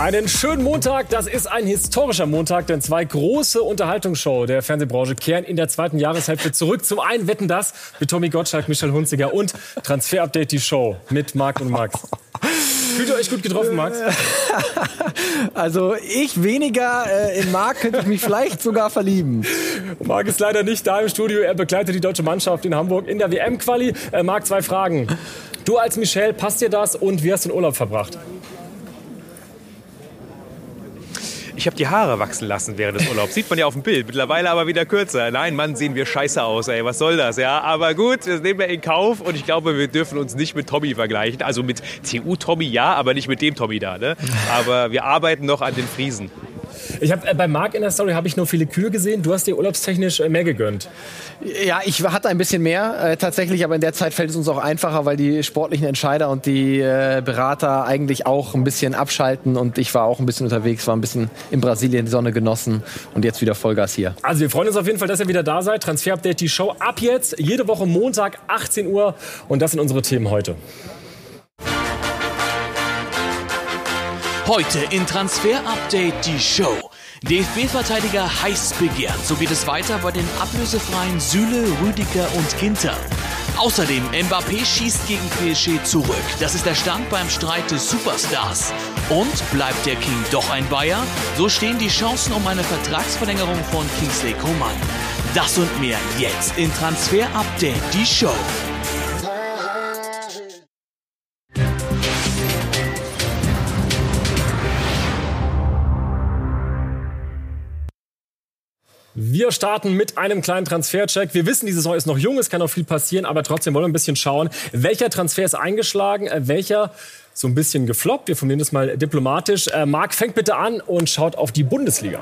Einen schönen Montag. Das ist ein historischer Montag, denn zwei große Unterhaltungsshow der Fernsehbranche kehren in der zweiten Jahreshälfte zurück. Zum einen wetten das mit Tommy Gottschalk, Michel Hunziger und Transfer Update die Show mit Marc und Max. Fühlt ihr euch gut getroffen, Max? Also ich weniger. Äh, in Marc könnte ich mich vielleicht sogar verlieben. Marc ist leider nicht da im Studio. Er begleitet die deutsche Mannschaft in Hamburg in der WM-Quali. Äh, Marc, zwei Fragen. Du als Michel, passt dir das und wie hast du den Urlaub verbracht? Ich habe die Haare wachsen lassen während des Urlaubs. Sieht man ja auf dem Bild. Mittlerweile aber wieder kürzer. Nein, Mann, sehen wir scheiße aus, ey. Was soll das? Ja, aber gut, das nehmen wir in Kauf. Und ich glaube, wir dürfen uns nicht mit Tommy vergleichen. Also mit TU-Tommy ja, aber nicht mit dem Tommy da. Ne? Aber wir arbeiten noch an den Friesen. Ich habe äh, bei Marc in der Story habe ich nur viele Kühe gesehen. Du hast dir urlaubstechnisch äh, mehr gegönnt. Ja, ich hatte ein bisschen mehr äh, tatsächlich, aber in der Zeit fällt es uns auch einfacher, weil die sportlichen Entscheider und die äh, Berater eigentlich auch ein bisschen abschalten und ich war auch ein bisschen unterwegs, war ein bisschen in Brasilien die Sonne genossen und jetzt wieder Vollgas hier. Also wir freuen uns auf jeden Fall, dass ihr wieder da seid. Transfer Update, die Show ab jetzt, jede Woche Montag, 18 Uhr und das sind unsere Themen heute. Heute in Transfer Update die Show. DFB-Verteidiger heiß begehrt. So geht es weiter bei den ablösefreien Süle, Rüdiger und Ginter. Außerdem Mbappé schießt gegen PSG zurück. Das ist der Stand beim Streit des Superstars. Und bleibt der King doch ein Bayer? So stehen die Chancen um eine Vertragsverlängerung von Kingsley Coman. Das und mehr jetzt in Transfer Update, die Show. Wir starten mit einem kleinen Transfercheck. Wir wissen, die Saison ist noch jung, es kann noch viel passieren, aber trotzdem wollen wir ein bisschen schauen, welcher Transfer ist eingeschlagen, äh, welcher so ein bisschen gefloppt. Wir formulieren das mal diplomatisch. Äh, Marc, fängt bitte an und schaut auf die Bundesliga.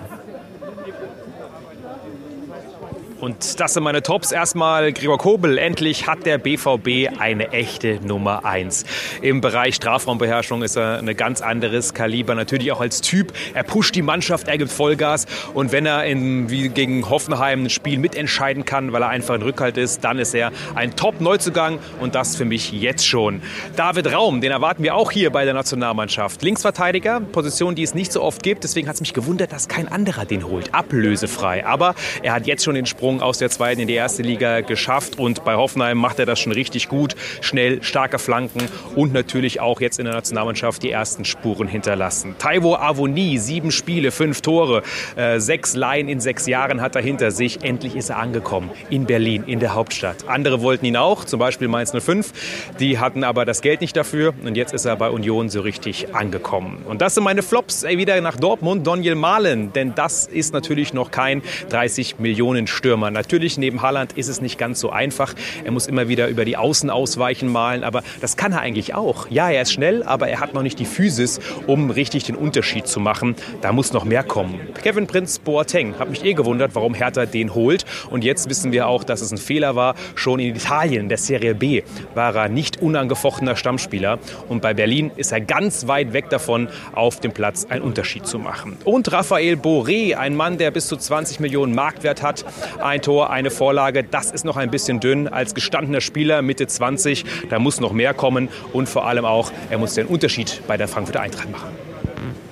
Und das sind meine Tops. Erstmal Gregor Kobel. Endlich hat der BVB eine echte Nummer 1. Im Bereich Strafraumbeherrschung ist er ein ganz anderes Kaliber. Natürlich auch als Typ. Er pusht die Mannschaft, er gibt Vollgas. Und wenn er in, wie gegen Hoffenheim ein Spiel mitentscheiden kann, weil er einfach ein Rückhalt ist, dann ist er ein Top-Neuzugang. Und das für mich jetzt schon. David Raum, den erwarten wir auch hier bei der Nationalmannschaft. Linksverteidiger, Position, die es nicht so oft gibt. Deswegen hat es mich gewundert, dass kein anderer den holt. Ablösefrei. Aber er hat jetzt schon den Sprung Sprung aus der zweiten in die erste Liga geschafft und bei Hoffenheim macht er das schon richtig gut. Schnell, starke Flanken und natürlich auch jetzt in der Nationalmannschaft die ersten Spuren hinterlassen. Taiwo Avoni, sieben Spiele, fünf Tore, äh, sechs Laien in sechs Jahren hat er hinter sich. Endlich ist er angekommen in Berlin, in der Hauptstadt. Andere wollten ihn auch, zum Beispiel Mainz 05. Die hatten aber das Geld nicht dafür und jetzt ist er bei Union so richtig angekommen. Und das sind meine Flops ey, wieder nach Dortmund, Daniel Mahlen, denn das ist natürlich noch kein 30 Millionen Stürmer. Stürmer. Natürlich, neben Haaland ist es nicht ganz so einfach. Er muss immer wieder über die Außen ausweichen malen, aber das kann er eigentlich auch. Ja, er ist schnell, aber er hat noch nicht die Physis, um richtig den Unterschied zu machen. Da muss noch mehr kommen. Kevin Prinz Boateng hat mich eh gewundert, warum Hertha den holt. Und jetzt wissen wir auch, dass es ein Fehler war. Schon in Italien, der Serie B, war er nicht unangefochtener Stammspieler. Und bei Berlin ist er ganz weit weg davon, auf dem Platz einen Unterschied zu machen. Und Raphael Boré, ein Mann, der bis zu 20 Millionen Marktwert hat, ein Tor, eine Vorlage. Das ist noch ein bisschen dünn als gestandener Spieler Mitte 20. Da muss noch mehr kommen und vor allem auch, er muss den Unterschied bei der Frankfurter Eintracht machen.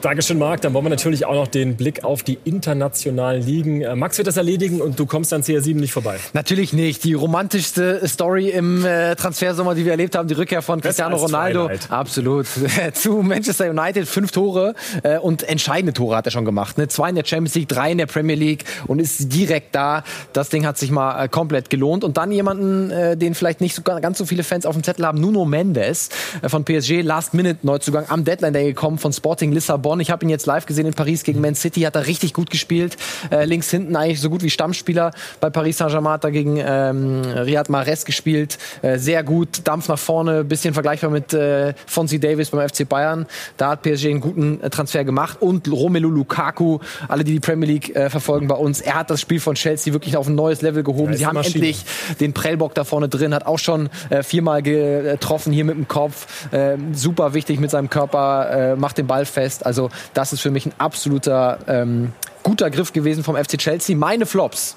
Dankeschön, Marc. Dann wollen wir natürlich auch noch den Blick auf die internationalen Ligen. Äh, Max wird das erledigen und du kommst an CR7 nicht vorbei. Natürlich nicht. Die romantischste Story im äh, Transfersommer, die wir erlebt haben, die Rückkehr von Cristiano Ronaldo. Twilight. Absolut. Zu Manchester United, fünf Tore äh, und entscheidende Tore hat er schon gemacht. Ne? Zwei in der Champions League, drei in der Premier League und ist direkt da. Das Ding hat sich mal äh, komplett gelohnt. Und dann jemanden, den vielleicht nicht so, ganz so viele Fans auf dem Zettel haben, Nuno Mendes von PSG, Last-Minute-Neuzugang am Deadline Day gekommen von Sporting Lissabon. Bonn. Ich habe ihn jetzt live gesehen in Paris gegen Man City, hat er richtig gut gespielt. Äh, links hinten eigentlich so gut wie Stammspieler bei Paris Saint-Germain, hat er gegen ähm, Riyad Mahrez gespielt. Äh, sehr gut, Dampf nach vorne, bisschen vergleichbar mit äh, Fonzie Davis beim FC Bayern. Da hat PSG einen guten äh, Transfer gemacht. Und Romelu Lukaku, alle, die die Premier League äh, verfolgen bei uns, er hat das Spiel von Chelsea wirklich auf ein neues Level gehoben. Sie haben endlich den Prellbock da vorne drin, hat auch schon äh, viermal getroffen hier mit dem Kopf. Äh, super wichtig mit seinem Körper, macht den Ball fest. Also also das ist für mich ein absoluter ähm, guter Griff gewesen vom FC Chelsea. Meine Flops.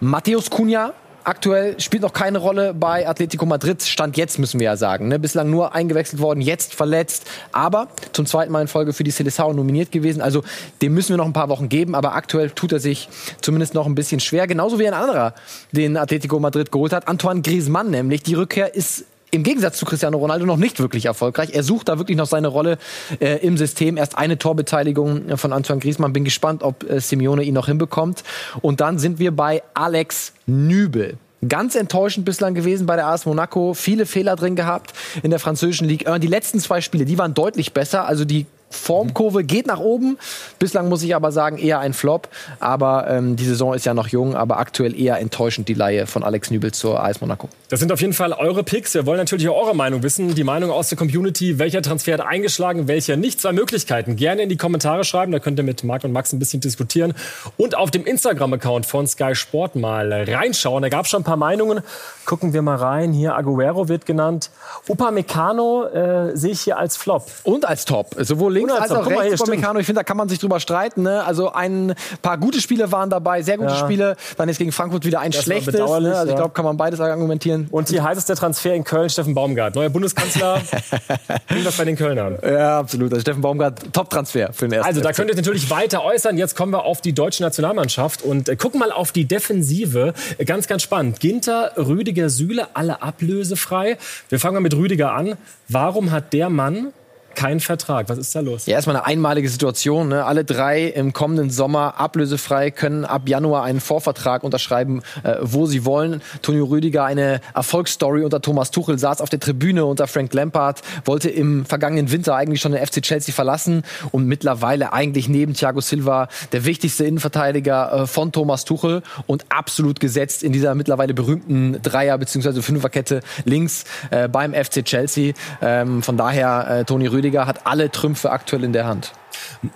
Matthäus Cunha aktuell spielt noch keine Rolle bei Atletico Madrid. Stand jetzt, müssen wir ja sagen. Ne? Bislang nur eingewechselt worden, jetzt verletzt. Aber zum zweiten Mal in Folge für die Seleção nominiert gewesen. Also dem müssen wir noch ein paar Wochen geben. Aber aktuell tut er sich zumindest noch ein bisschen schwer. Genauso wie ein anderer, den Atletico Madrid geholt hat. Antoine Griezmann nämlich. Die Rückkehr ist im Gegensatz zu Cristiano Ronaldo noch nicht wirklich erfolgreich. Er sucht da wirklich noch seine Rolle äh, im System. Erst eine Torbeteiligung von Antoine Griezmann. Bin gespannt, ob äh, Simeone ihn noch hinbekommt. Und dann sind wir bei Alex Nübel. Ganz enttäuschend bislang gewesen bei der AS Monaco. Viele Fehler drin gehabt in der französischen Ligue. Die letzten zwei Spiele, die waren deutlich besser. Also die Formkurve geht nach oben. Bislang muss ich aber sagen, eher ein Flop. Aber ähm, die Saison ist ja noch jung, aber aktuell eher enttäuschend die Laie von Alex Nübel zur AS Monaco. Das sind auf jeden Fall eure Picks. Wir wollen natürlich auch eure Meinung wissen. Die Meinung aus der Community. Welcher Transfer hat eingeschlagen, welcher nicht? Zwei Möglichkeiten. Gerne in die Kommentare schreiben. Da könnt ihr mit Marc und Max ein bisschen diskutieren. Und auf dem Instagram-Account von Sky Sport mal reinschauen. Da gab es schon ein paar Meinungen. Gucken wir mal rein. Hier Aguero wird genannt. Upamecano äh, sehe ich hier als Flop. Und als Top. Sowohl links als auch rechts Upamecano. Ich finde, da kann man sich drüber streiten. Ne? Also ein paar gute Spiele waren dabei, sehr gute ja. Spiele. Dann ist gegen Frankfurt wieder ein das schlechtes. Ne? Also ich glaube, kann man beides argumentieren. Und hier heißt es der Transfer in Köln, Steffen Baumgart. Neuer Bundeskanzler. Wie das bei den Kölnern. Ja, absolut. Also Steffen Baumgart, Top-Transfer für den ersten. Also da könnt ihr natürlich weiter äußern. Jetzt kommen wir auf die deutsche Nationalmannschaft und äh, gucken mal auf die Defensive. Ganz, ganz spannend. Ginter, Rüdiger, Süle, alle ablösefrei. Wir fangen mal mit Rüdiger an. Warum hat der Mann keinen Vertrag. Was ist da los? Ja, erstmal eine einmalige Situation. Ne? Alle drei im kommenden Sommer ablösefrei können ab Januar einen Vorvertrag unterschreiben, äh, wo sie wollen. Tonio Rüdiger, eine Erfolgsstory unter Thomas Tuchel, saß auf der Tribüne unter Frank Lampard, wollte im vergangenen Winter eigentlich schon den FC Chelsea verlassen und mittlerweile eigentlich neben Thiago Silva der wichtigste Innenverteidiger äh, von Thomas Tuchel und absolut gesetzt in dieser mittlerweile berühmten Dreier- bzw. Fünferkette links äh, beim FC Chelsea. Ähm, von daher äh, Toni Rüdiger Bundesliga hat alle Trümpfe aktuell in der Hand.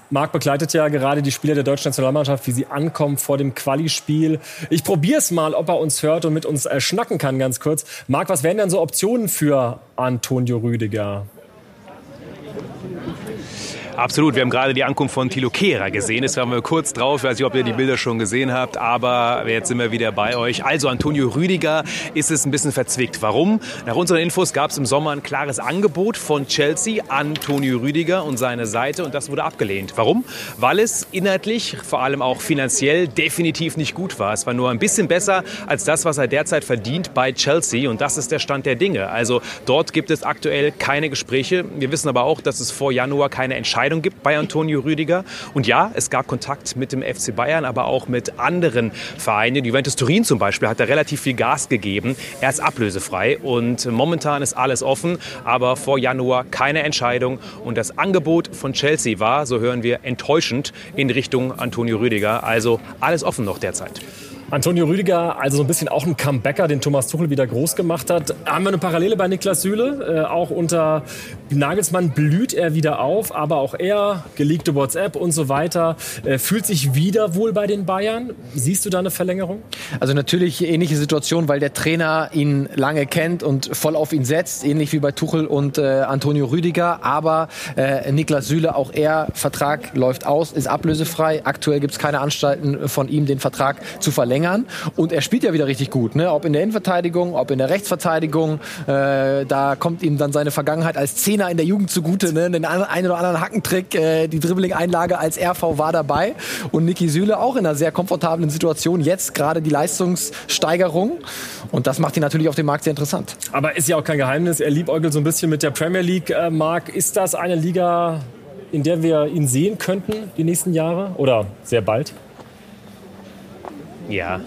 Marc begleitet ja gerade die Spieler der deutschen Nationalmannschaft, wie sie ankommen vor dem Quali-Spiel. Ich probiere es mal, ob er uns hört und mit uns äh, schnacken kann, ganz kurz. Marc, was wären denn so Optionen für Antonio Rüdiger? Absolut. Wir haben gerade die Ankunft von Tilo Kehrer gesehen. Das waren wir kurz drauf. Ich weiß nicht, ob ihr die Bilder schon gesehen habt, aber jetzt sind wir wieder bei euch. Also Antonio Rüdiger ist es ein bisschen verzwickt. Warum? Nach unseren Infos gab es im Sommer ein klares Angebot von Chelsea, Antonio Rüdiger und seine Seite und das wurde abgelehnt. Warum? Weil es inhaltlich, vor allem auch finanziell, definitiv nicht gut war. Es war nur ein bisschen besser als das, was er derzeit verdient bei Chelsea und das ist der Stand der Dinge. Also dort gibt es aktuell keine Gespräche. Wir wissen aber auch, dass es vor Januar keine Entscheidung Entscheidung gibt bei Antonio Rüdiger. Und ja, es gab Kontakt mit dem FC Bayern, aber auch mit anderen Vereinen. Juventus Turin zum Beispiel hat da relativ viel Gas gegeben. Er ist ablösefrei und momentan ist alles offen, aber vor Januar keine Entscheidung. Und das Angebot von Chelsea war, so hören wir, enttäuschend in Richtung Antonio Rüdiger. Also alles offen noch derzeit. Antonio Rüdiger, also so ein bisschen auch ein Comebacker, den Thomas Tuchel wieder groß gemacht hat. Haben wir eine Parallele bei Niklas Süle? Äh, auch unter Nagelsmann blüht er wieder auf, aber auch er, geleakte WhatsApp und so weiter, äh, fühlt sich wieder wohl bei den Bayern. Siehst du da eine Verlängerung? Also natürlich ähnliche Situation, weil der Trainer ihn lange kennt und voll auf ihn setzt, ähnlich wie bei Tuchel und äh, Antonio Rüdiger. Aber äh, Niklas Süle, auch er, Vertrag läuft aus, ist ablösefrei. Aktuell gibt es keine Anstalten von ihm, den Vertrag zu verlängern verlängern. Und er spielt ja wieder richtig gut, ne? ob in der Innenverteidigung, ob in der Rechtsverteidigung. Äh, da kommt ihm dann seine Vergangenheit als Zehner in der Jugend zugute. Ne? Den einen oder anderen Hackentrick, äh, die Dribbling-Einlage als RV war dabei. Und Niki Süle auch in einer sehr komfortablen Situation. Jetzt gerade die Leistungssteigerung. Und das macht ihn natürlich auf dem Markt sehr interessant. Aber ist ja auch kein Geheimnis. Er liebäugelt so ein bisschen mit der Premier League. Äh, Marc, ist das eine Liga, in der wir ihn sehen könnten die nächsten Jahre oder sehr bald? Ja,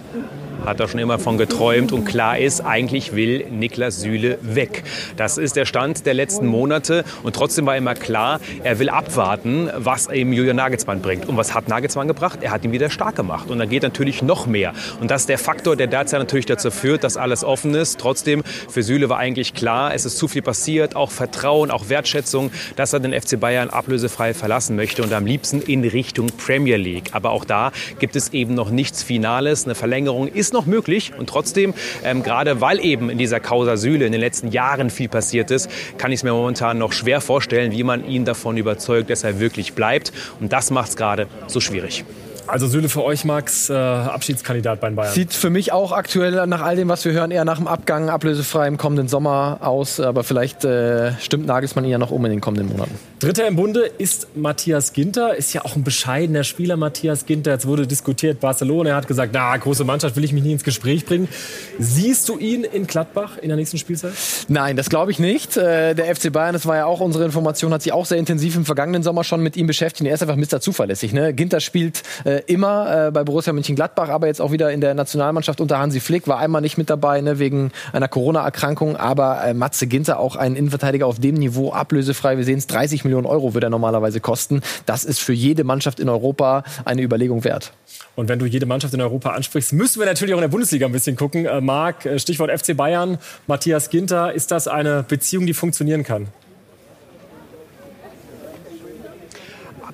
hat er schon immer von geträumt und klar ist, eigentlich will Niklas Süle weg. Das ist der Stand der letzten Monate und trotzdem war immer klar, er will abwarten, was ihm Julian Nagelsmann bringt. Und was hat Nagelsmann gebracht? Er hat ihn wieder stark gemacht und dann geht natürlich noch mehr. Und das ist der Faktor, der derzeit natürlich dazu führt, dass alles offen ist. Trotzdem, für Süle war eigentlich klar, es ist zu viel passiert, auch Vertrauen, auch Wertschätzung, dass er den FC Bayern ablösefrei verlassen möchte und am liebsten in Richtung Premier League. Aber auch da gibt es eben noch nichts Finales. Eine Verlängerung ist noch möglich. Und trotzdem, ähm, gerade weil eben in dieser Causa Süle in den letzten Jahren viel passiert ist, kann ich es mir momentan noch schwer vorstellen, wie man ihn davon überzeugt, dass er wirklich bleibt. Und das macht es gerade so schwierig. Also Süle für euch, Max, äh, Abschiedskandidat bei Bayern. Sieht für mich auch aktuell nach all dem, was wir hören, eher nach dem Abgang ablösefrei im kommenden Sommer aus. Aber vielleicht äh, stimmt Nagelsmann ihn ja noch um in den kommenden Monaten. Dritter im Bunde ist Matthias Ginter. Ist ja auch ein bescheidener Spieler, Matthias Ginter. Jetzt wurde diskutiert, Barcelona. Er hat gesagt, na, große Mannschaft will ich mich nie ins Gespräch bringen. Siehst du ihn in Gladbach in der nächsten Spielzeit? Nein, das glaube ich nicht. Äh, der FC Bayern, das war ja auch unsere Information, hat sich auch sehr intensiv im vergangenen Sommer schon mit ihm beschäftigt. Er ist einfach Mr. Zuverlässig. Ne? Ginter spielt äh, immer äh, bei Borussia Mönchengladbach, aber jetzt auch wieder in der Nationalmannschaft unter Hansi Flick. War einmal nicht mit dabei ne, wegen einer Corona-Erkrankung. Aber äh, Matze Ginter, auch ein Innenverteidiger auf dem Niveau, ablösefrei. Wir sehen es, 30 Millionen Euro wird er normalerweise kosten. Das ist für jede Mannschaft in Europa eine Überlegung wert. Und wenn du jede Mannschaft in Europa ansprichst, müssen wir natürlich auch in der Bundesliga ein bisschen gucken. Äh, Marc, äh, Stichwort FC Bayern, Matthias Ginter, ist das eine Beziehung, die funktionieren kann?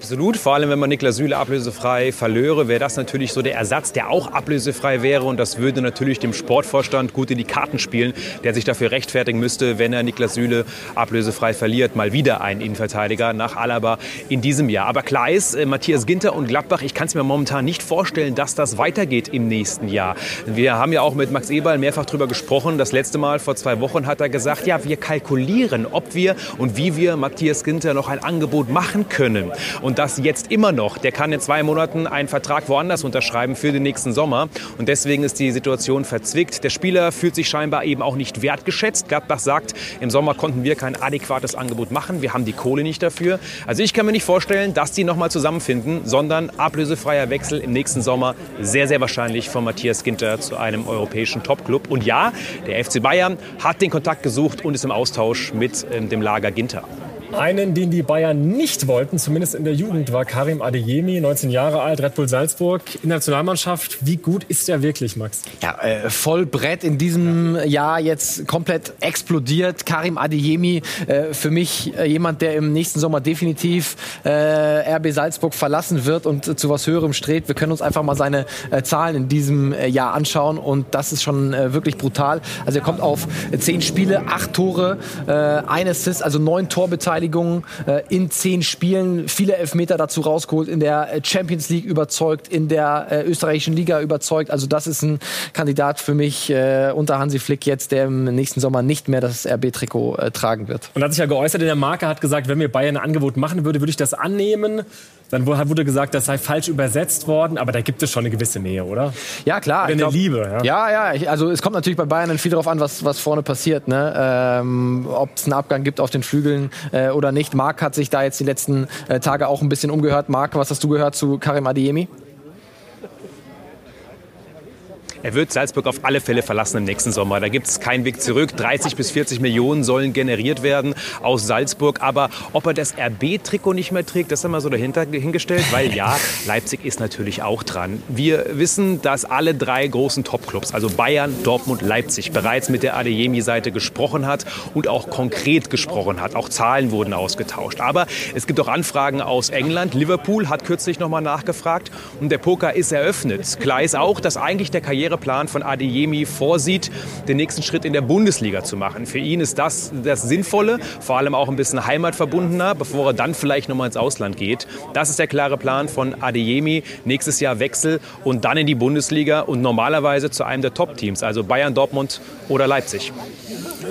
Absolut, vor allem wenn man Niklas Süle ablösefrei verlöre, wäre das natürlich so der Ersatz, der auch ablösefrei wäre und das würde natürlich dem Sportvorstand gut in die Karten spielen, der sich dafür rechtfertigen müsste, wenn er Niklas Süle ablösefrei verliert, mal wieder einen Innenverteidiger nach Alaba in diesem Jahr. Aber klar ist, äh, Matthias Ginter und Gladbach, ich kann es mir momentan nicht vorstellen, dass das weitergeht im nächsten Jahr. Wir haben ja auch mit Max Eberl mehrfach darüber gesprochen. Das letzte Mal vor zwei Wochen hat er gesagt, ja, wir kalkulieren, ob wir und wie wir Matthias Ginter noch ein Angebot machen können. Und und das jetzt immer noch. Der kann in zwei Monaten einen Vertrag woanders unterschreiben für den nächsten Sommer. Und deswegen ist die Situation verzwickt. Der Spieler fühlt sich scheinbar eben auch nicht wertgeschätzt. Gladbach sagt, im Sommer konnten wir kein adäquates Angebot machen. Wir haben die Kohle nicht dafür. Also ich kann mir nicht vorstellen, dass die nochmal zusammenfinden, sondern ablösefreier Wechsel im nächsten Sommer sehr, sehr wahrscheinlich von Matthias Ginter zu einem europäischen Topclub. Und ja, der FC Bayern hat den Kontakt gesucht und ist im Austausch mit ähm, dem Lager Ginter. Einen, den die Bayern nicht wollten, zumindest in der Jugend, war Karim Adeyemi, 19 Jahre alt, Red Bull Salzburg, in der Nationalmannschaft. Wie gut ist er wirklich, Max? Ja, äh, voll Brett in diesem Jahr jetzt komplett explodiert. Karim Adeyemi, äh, für mich äh, jemand, der im nächsten Sommer definitiv äh, RB Salzburg verlassen wird und zu was Höherem strebt. Wir können uns einfach mal seine äh, Zahlen in diesem äh, Jahr anschauen und das ist schon wirklich brutal. Also er kommt auf zehn Spiele, acht Tore, ein Assist, also neun Torbeteiligung Torbeteiligung äh, in zehn Spielen, viele Elfmeter dazu rausgeholt, in der äh, Champions League überzeugt, in der äh, österreichischen Liga überzeugt. Also das ist ein Kandidat für mich unter Hansi Flick jetzt, der im nächsten Sommer nicht mehr das RB-Trikot tragen wird. Und hat sich ja geäußert in der Marke, hat gesagt, wenn mir Bayern ein Angebot machen würde, würde ich das annehmen. Dann wurde gesagt, das sei falsch übersetzt worden, aber da gibt es schon eine gewisse Nähe, oder? Ja, klar. Oder eine glaub, Liebe. Ja, ja. ja also es kommt natürlich bei Bayern dann viel darauf an, was, was vorne passiert. Ne? Ähm, Ob es einen Abgang gibt auf den Flügeln äh, oder nicht. Marc hat sich da jetzt die letzten äh, Tage auch ein bisschen umgehört. Marc, was hast du gehört zu Karim Adiemi? Er wird Salzburg auf alle Fälle verlassen im nächsten Sommer. Da gibt es keinen Weg zurück. 30 bis 40 Millionen sollen generiert werden aus Salzburg. Aber ob er das RB-Trikot nicht mehr trägt, das haben wir so dahinter hingestellt. Weil ja, Leipzig ist natürlich auch dran. Wir wissen, dass alle drei großen Topclubs, also Bayern, Dortmund, Leipzig, bereits mit der Adeyemi-Seite gesprochen hat und auch konkret gesprochen hat. Auch Zahlen wurden ausgetauscht. Aber es gibt auch Anfragen aus England. Liverpool hat kürzlich nochmal nachgefragt und der Poker ist eröffnet. Klar ist auch, dass eigentlich der Karriere Karriereplan von Adeyemi vorsieht, den nächsten Schritt in der Bundesliga zu machen. Für ihn ist das das Sinnvolle, vor allem auch ein bisschen heimatverbundener, bevor er dann vielleicht nochmal ins Ausland geht. Das ist der klare Plan von Adeyemi. Nächstes Jahr Wechsel und dann in die Bundesliga und normalerweise zu einem der Top-Teams, also Bayern, Dortmund oder Leipzig.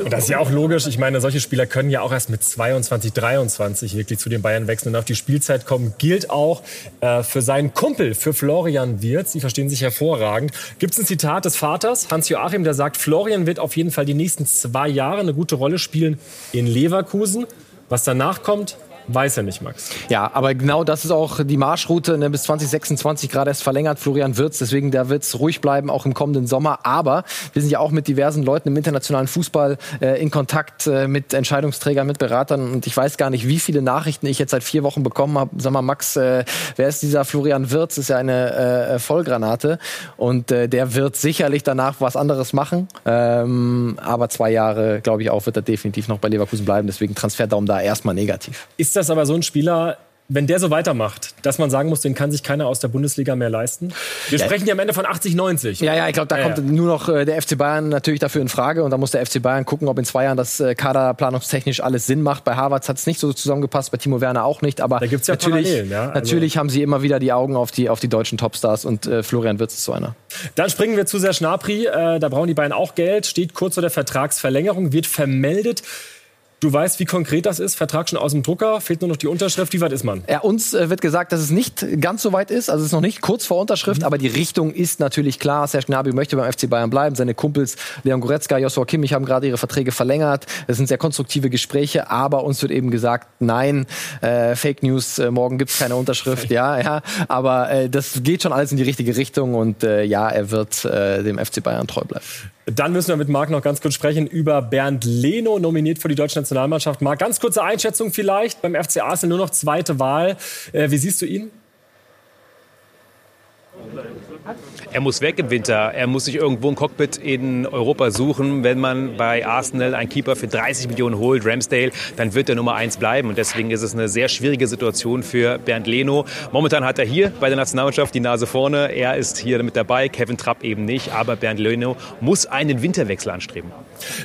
Und das ist ja auch logisch. Ich meine, solche Spieler können ja auch erst mit 22, 23 wirklich zu den Bayern wechseln und auf die Spielzeit kommen. Gilt auch äh, für seinen Kumpel, für Florian Wirz. Die verstehen sich hervorragend. Gibt es Zitat des Vaters, Hans-Joachim, der sagt, Florian wird auf jeden Fall die nächsten zwei Jahre eine gute Rolle spielen in Leverkusen. Was danach kommt, Weiß er nicht, Max. Ja, aber genau das ist auch die Marschroute ne, bis 2026 gerade erst verlängert, Florian Wirz. Deswegen, da wird es ruhig bleiben, auch im kommenden Sommer. Aber wir sind ja auch mit diversen Leuten im internationalen Fußball äh, in Kontakt äh, mit Entscheidungsträgern, mit Beratern. Und ich weiß gar nicht, wie viele Nachrichten ich jetzt seit vier Wochen bekommen habe. Sag mal, Max, äh, wer ist dieser Florian Wirz? Ist ja eine äh, Vollgranate. Und äh, der wird sicherlich danach was anderes machen. Ähm, aber zwei Jahre, glaube ich auch, wird er definitiv noch bei Leverkusen bleiben. Deswegen Transferdaumen da erstmal negativ. Ist das aber so ein Spieler, wenn der so weitermacht, dass man sagen muss, den kann sich keiner aus der Bundesliga mehr leisten? Wir ja. sprechen ja am Ende von 80, 90. Ja, ja, ich glaube, da ja, kommt ja. nur noch äh, der FC Bayern natürlich dafür in Frage und da muss der FC Bayern gucken, ob in zwei Jahren das äh, kaderplanungstechnisch alles Sinn macht. Bei Harvards hat es nicht so zusammengepasst, bei Timo Werner auch nicht, aber natürlich, also natürlich haben sie immer wieder die Augen auf die, auf die deutschen Topstars und äh, Florian Wirtz ist so einer. Dann springen wir zu Serge Gnabry, äh, da brauchen die Bayern auch Geld, steht kurz vor der Vertragsverlängerung, wird vermeldet. Du weißt, wie konkret das ist. Vertrag schon aus dem Drucker, fehlt nur noch die Unterschrift. Wie weit ist man? Ja, uns äh, wird gesagt, dass es nicht ganz so weit ist. Also es ist noch nicht kurz vor Unterschrift, mhm. aber die Richtung ist natürlich klar. Serge Gnabry möchte beim FC Bayern bleiben. Seine Kumpels Leon Goretzka, Joshua Kimmich haben gerade ihre Verträge verlängert. Das sind sehr konstruktive Gespräche, aber uns wird eben gesagt, nein, äh, Fake News, äh, morgen gibt's keine Unterschrift. ja, ja, aber äh, das geht schon alles in die richtige Richtung und äh, ja, er wird äh, dem FC Bayern treu bleiben. Dann müssen wir mit Marc noch ganz kurz sprechen über Bernd Leno, nominiert für die deutsche Nationalmannschaft. Marc, ganz kurze Einschätzung vielleicht. Beim FC Arsenal nur noch zweite Wahl. Äh, wie siehst du ihn? Er muss weg im Winter. Er muss sich irgendwo ein Cockpit in Europa suchen. Wenn man bei Arsenal einen Keeper für 30 Millionen holt, Ramsdale, dann wird er Nummer eins bleiben. Und deswegen ist es eine sehr schwierige Situation für Bernd Leno. Momentan hat er hier bei der Nationalmannschaft die Nase vorne. Er ist hier mit dabei, Kevin Trapp eben nicht. Aber Bernd Leno muss einen Winterwechsel anstreben.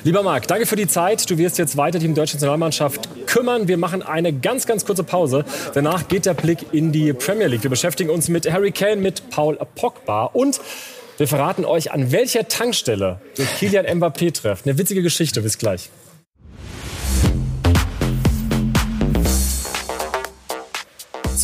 Lieber Marc, danke für die Zeit. Du wirst jetzt weiter die deutsche Nationalmannschaft kümmern. Wir machen eine ganz, ganz kurze Pause. Danach geht der Blick in die Premier League. Wir beschäftigen uns mit Harry Kane, mit Paul Pogba und wir verraten euch, an welcher Tankstelle wir Kilian Mbappé treffen. Eine witzige Geschichte. Bis gleich.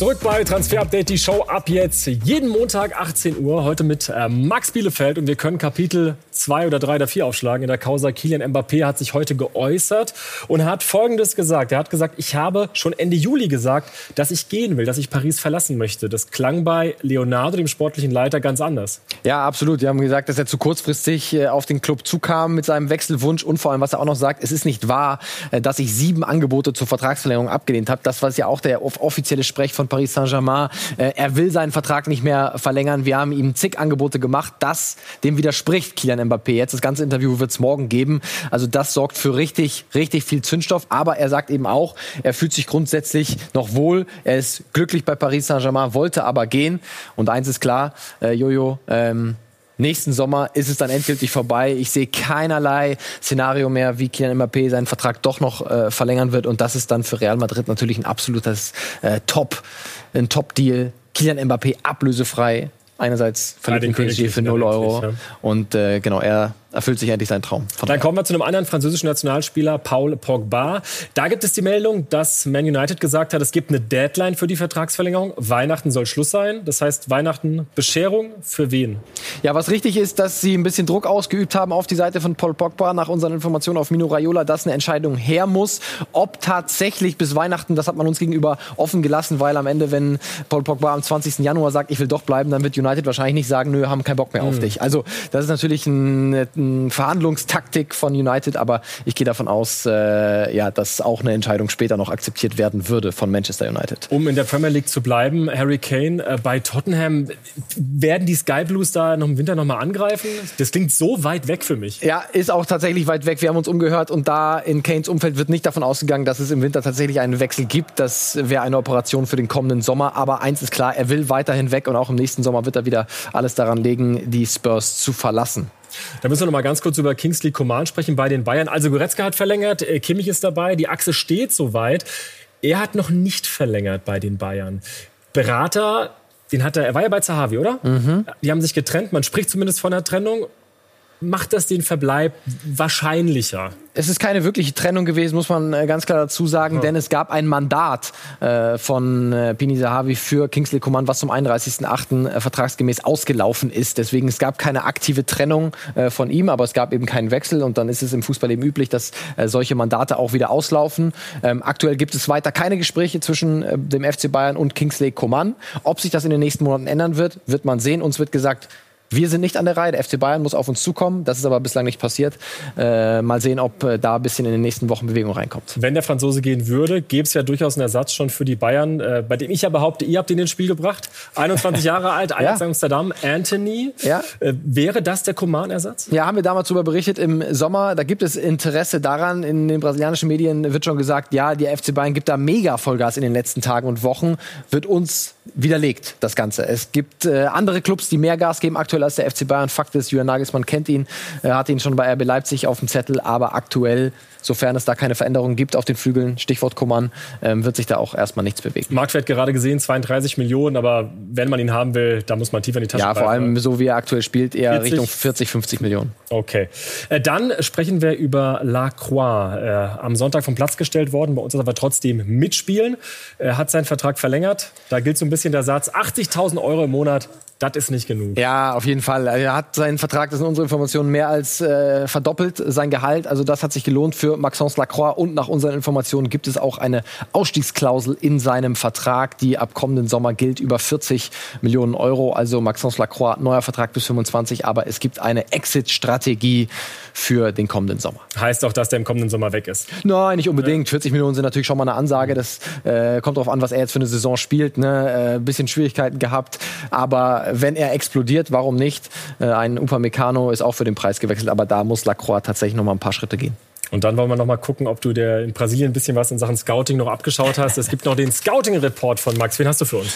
Zurück bei Transfer Update, die Show ab jetzt jeden Montag 18 Uhr. Heute mit äh, Max Bielefeld und wir können Kapitel 2 oder 3 oder 4 aufschlagen. In der Causa Kilian Mbappé hat sich heute geäußert und hat Folgendes gesagt. Er hat gesagt, ich habe schon Ende Juli gesagt, dass ich gehen will, dass ich Paris verlassen möchte. Das klang bei Leonardo, dem sportlichen Leiter, ganz anders. Ja, absolut. Die haben gesagt, dass er zu kurzfristig äh, auf den Club zukam mit seinem Wechselwunsch und vor allem, was er auch noch sagt, es ist nicht wahr, äh, dass ich sieben Angebote zur Vertragsverlängerung abgelehnt habe. Das war ja auch der offizielle Sprech von Paris Saint-Germain. Äh, er will seinen Vertrag nicht mehr verlängern. Wir haben ihm zig Angebote gemacht. Das, dem widerspricht Kylian Mbappé jetzt. Das ganze Interview wird es morgen geben. Also das sorgt für richtig, richtig viel Zündstoff. Aber er sagt eben auch, er fühlt sich grundsätzlich noch wohl. Er ist glücklich bei Paris Saint-Germain, wollte aber gehen. Und eins ist klar, äh, Jojo, ähm, nächsten Sommer ist es dann endgültig vorbei. Ich sehe keinerlei Szenario mehr, wie Kylian Mbappé seinen Vertrag doch noch äh, verlängern wird. Und das ist dann für Real Madrid natürlich ein absolutes äh, Top, ein Top-Deal. Kylian Mbappé ablösefrei. Einerseits verliert den PSG für 0 Euro. Ja. Und äh, genau, er erfüllt sich endlich sein Traum. Dann kommen wir zu einem anderen französischen Nationalspieler, Paul Pogba. Da gibt es die Meldung, dass Man United gesagt hat, es gibt eine Deadline für die Vertragsverlängerung. Weihnachten soll Schluss sein. Das heißt, Weihnachten Bescherung für wen? Ja, was richtig ist, dass sie ein bisschen Druck ausgeübt haben auf die Seite von Paul Pogba nach unseren Informationen auf Mino Raiola, dass eine Entscheidung her muss. Ob tatsächlich bis Weihnachten, das hat man uns gegenüber offen gelassen, weil am Ende, wenn Paul Pogba am 20. Januar sagt, ich will doch bleiben, dann wird United wahrscheinlich nicht sagen, nö, haben keinen Bock mehr auf mhm. dich. Also das ist natürlich ein, ein Verhandlungstaktik von United, aber ich gehe davon aus, äh, ja, dass auch eine Entscheidung später noch akzeptiert werden würde von Manchester United. Um in der Premier League zu bleiben, Harry Kane äh, bei Tottenham, werden die Sky Blues da noch im Winter noch mal angreifen? Das klingt so weit weg für mich. Ja, ist auch tatsächlich weit weg. Wir haben uns umgehört und da in Kanes Umfeld wird nicht davon ausgegangen, dass es im Winter tatsächlich einen Wechsel gibt. Das wäre eine Operation für den kommenden Sommer. Aber eins ist klar, er will weiterhin weg und auch im nächsten Sommer wird er wieder alles daran legen, die Spurs zu verlassen. Da müssen wir noch mal ganz kurz über Kingsley Coman sprechen bei den Bayern. Also Goretzka hat verlängert, äh, Kimmich ist dabei, die Achse steht soweit. Er hat noch nicht verlängert bei den Bayern. Berater, den hat er, er war ja bei Zahavi, oder? Mhm. Die haben sich getrennt, man spricht zumindest von einer Trennung macht das den Verbleib wahrscheinlicher? Es ist keine wirkliche Trennung gewesen, muss man äh, ganz klar dazu sagen, ja. denn es gab ein Mandat äh, von äh, Pini Sahavi für Kingsley Coman, was zum 31.08. Äh, vertragsgemäß ausgelaufen ist. Deswegen es gab keine aktive Trennung äh, von ihm, aber es gab eben keinen Wechsel und dann ist es im Fußball eben üblich, dass äh, solche Mandate auch wieder auslaufen. Ähm, aktuell gibt es weiter keine Gespräche zwischen äh, dem FC Bayern und Kingsley Coman. Ob sich das in den nächsten Monaten ändern wird, wird man sehen. Uns wird gesagt, Wir sind nicht an der Reihe. Der FC Bayern muss auf uns zukommen. Das ist aber bislang nicht passiert. Äh, mal sehen, ob äh, da ein bisschen in den nächsten Wochen Bewegung reinkommt. Wenn der Franzose gehen würde, gäbe es ja durchaus einen Ersatz schon für die Bayern, äh, bei dem ich ja behaupte, ihr habt ihn ins Spiel gebracht. 21 Jahre alt, Ajax ja. Amsterdam, Anthony. Ja. Äh, wäre das der Coman-Ersatz? Ja, haben wir damals darüber berichtet im Sommer. Da gibt es Interesse daran. In den brasilianischen Medien wird schon gesagt, ja, die FC Bayern gibt da mega Vollgas in den letzten Tagen und Wochen. Wird uns widerlegt, das Ganze. Es gibt äh, andere Clubs, die mehr Gas geben aktuell als der FC Bayern. Fakt ist, Julian Nagelsmann kennt ihn, äh, hat ihn schon bei RB Leipzig auf dem Zettel, aber aktuell sofern es da keine Veränderungen gibt auf den Flügeln, Stichwort Coman, ähm, wird sich da auch erstmal nichts bewegen. Marktwert gerade gesehen 32 Millionen, aber wenn man ihn haben will, da muss man tiefer in die Tasche Ja, vor allem so wie er aktuell spielt, eher 40? Richtung 40, 50 Millionen. Okay. Äh, dann sprechen wir über Lacroix. Äh, am Sonntag vom Platz gestellt worden, bei uns ist aber trotzdem mitspielen. Er hat seinen Vertrag verlängert. Da gilt so ein bisschen der Satz, 80.000 Euro im Monat das ist nicht genug. Ja, auf jeden Fall. Er hat seinen Vertrag, das sind unsere Informationen, mehr als äh, verdoppelt, sein Gehalt. Also das hat sich gelohnt für Maxence Lacroix. Und nach unseren Informationen gibt es auch eine Ausstiegsklausel in seinem Vertrag, die ab kommenden Sommer gilt, über 40 Millionen Euro. Also Maxence Lacroix, neuer Vertrag bis 25, aber es gibt eine Exit-Strategie für den kommenden Sommer. Heißt auch, dass der im kommenden Sommer weg ist? Nein, nicht unbedingt. 40 Millionen sind natürlich schon mal eine Ansage. Das äh, kommt darauf an, was er jetzt für eine Saison spielt. Ne? Äh, bisschen Schwierigkeiten gehabt, aber wenn er explodiert, warum nicht? Äh, ein Upamecano ist auch für den Preis gewechselt, aber da muss Lacroix tatsächlich noch mal ein paar Schritte gehen. Und dann wollen wir noch mal gucken, ob du der in Brasilien ein bisschen was in Sachen Scouting noch abgeschaut hast. Es gibt noch den Scouting-Report von Max. Wen hast du für uns?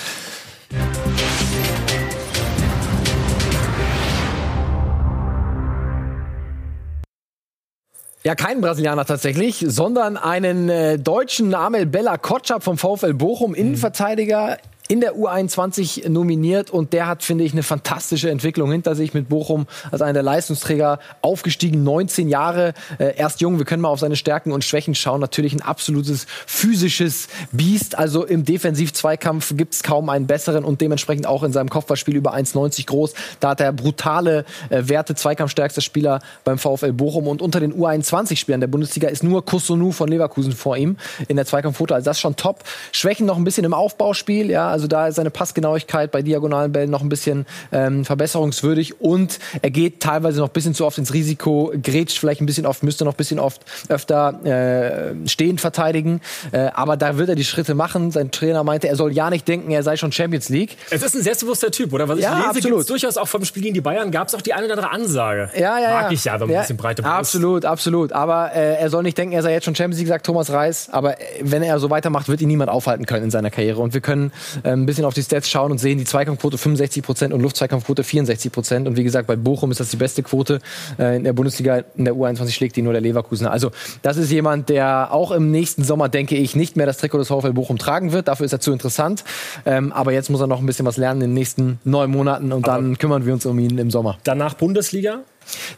Ja, kein Brasilianer tatsächlich, sondern einen äh, deutschen Amel Bella Kotschap vom VfL Bochum, Innenverteidiger, in der U21 nominiert und der hat, finde ich, eine fantastische Entwicklung hinter sich mit Bochum als einer der Leistungsträger aufgestiegen, 19 Jahre, äh, erst jung. Wir können mal auf seine Stärken und Schwächen schauen. Natürlich ein absolutes physisches Biest. Also im Defensiv-Zweikampf gibt es kaum einen besseren und dementsprechend auch in seinem Kopfballspiel über 1,90 groß. Da hat er brutale äh, Werte, Zweikampfstärkster Spieler beim VfL Bochum und unter den U21-Spielern der Bundesliga ist nur Kusunu von Leverkusen vor ihm in der Zweikampfquote. Also das ist schon top. Schwächen noch ein bisschen im Aufbauspiel, ja, also da ist seine Passgenauigkeit bei diagonalen Bällen noch ein bisschen ähm, verbesserungswürdig und er geht teilweise noch ein bisschen zu oft ins Risiko, grätscht vielleicht ein bisschen oft, müsste noch ein bisschen oft öfter äh, stehend verteidigen. Äh, aber da wird er die Schritte machen. Sein Trainer meinte, er soll ja nicht denken, er sei schon Champions League. Es ist ein selbstbewusster Typ, oder? Was ich ja, lese, absolut. durchaus auch vom Spiel gegen die Bayern gab es auch die eine oder andere Ansage. Ja, ja, Mag ich ja, wenn man ja, ein bisschen breite Brust. Absolut, absolut. Aber äh, er soll nicht denken, er sei jetzt schon Champions League, sagt Thomas Reis. Aber äh, wenn er so weitermacht, wird ihn niemand aufhalten können in seiner Karriere. Und wir können ein bisschen auf die Stats schauen und sehen die Zweikampfquote 65 Prozent und Luftzweikampfquote 64 Prozent. Und wie gesagt, bei Bochum ist das die beste Quote. Äh, in der Bundesliga, in der U21 schlägt die nur der Leverkusener. Also das ist jemand, der auch im nächsten Sommer, denke ich, nicht mehr das Trikot des VfL Bochum tragen wird. Dafür ist er zu interessant. Ähm, aber jetzt muss er noch ein bisschen was lernen in den nächsten neun Monaten und aber dann kümmern wir uns um ihn im Sommer. Danach Bundesliga?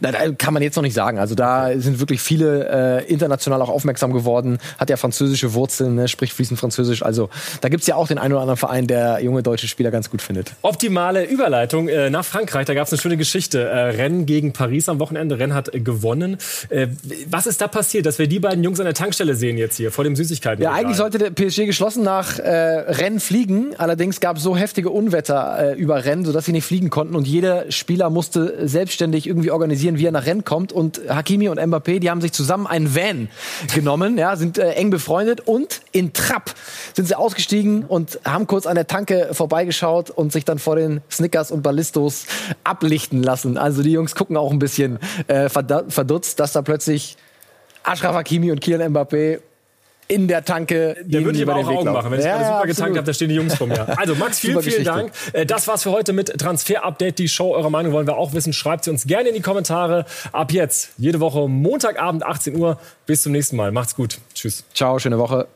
Da kann man jetzt noch nicht sagen. Also da sind wirklich viele äh, international auch aufmerksam geworden. Hat ja französische Wurzeln, ne? spricht fließend Französisch. Also da gibt's ja auch den einen oder anderen Verein, der junge deutsche Spieler ganz gut findet. Optimale Überleitung äh, nach Frankreich. Da gab's eine schöne Geschichte. Äh, Rennen gegen Paris am Wochenende. Rennen hat äh, gewonnen. Äh, was ist da passiert, dass wir die beiden Jungs an der Tankstelle sehen jetzt hier vor dem Süßigkeiten? Ja, eigentlich sollte der PSG geschlossen nach äh, Rennen fliegen. Allerdings gab es so heftige Unwetter über Rennen, sodass sie nicht fliegen konnten. Und jeder Spieler musste selbstständig irgendwie organisieren, wie er nach Rennen kommt. Und Hakimi und Mbappé, die haben sich zusammen einen Van genommen, ja, sind äh, eng befreundet und in Trapp sind sie ausgestiegen und haben kurz an der Tanke vorbeigeschaut und sich dann vor den Snickers und Ballistos ablichten lassen. Also die Jungs gucken auch ein bisschen äh, verdutzt, dass da plötzlich Ashraf Hakimi und Kylian Mbappé in der Tanke. Der würde ich aber auch Augen machen, wenn ich ja, gerade super getankt habe, da stehen die Jungs vor mir. Also Max, vielen, vielen Dank. Äh, das war's für heute mit Transfer Update, die Show. Eure Meinung wollen wir auch wissen. Schreibt sie uns gerne in die Kommentare. Ab jetzt, jede Woche Montagabend 18 Uhr. Bis zum nächsten Mal. Macht's gut. Tschüss. Ciao, schöne Woche.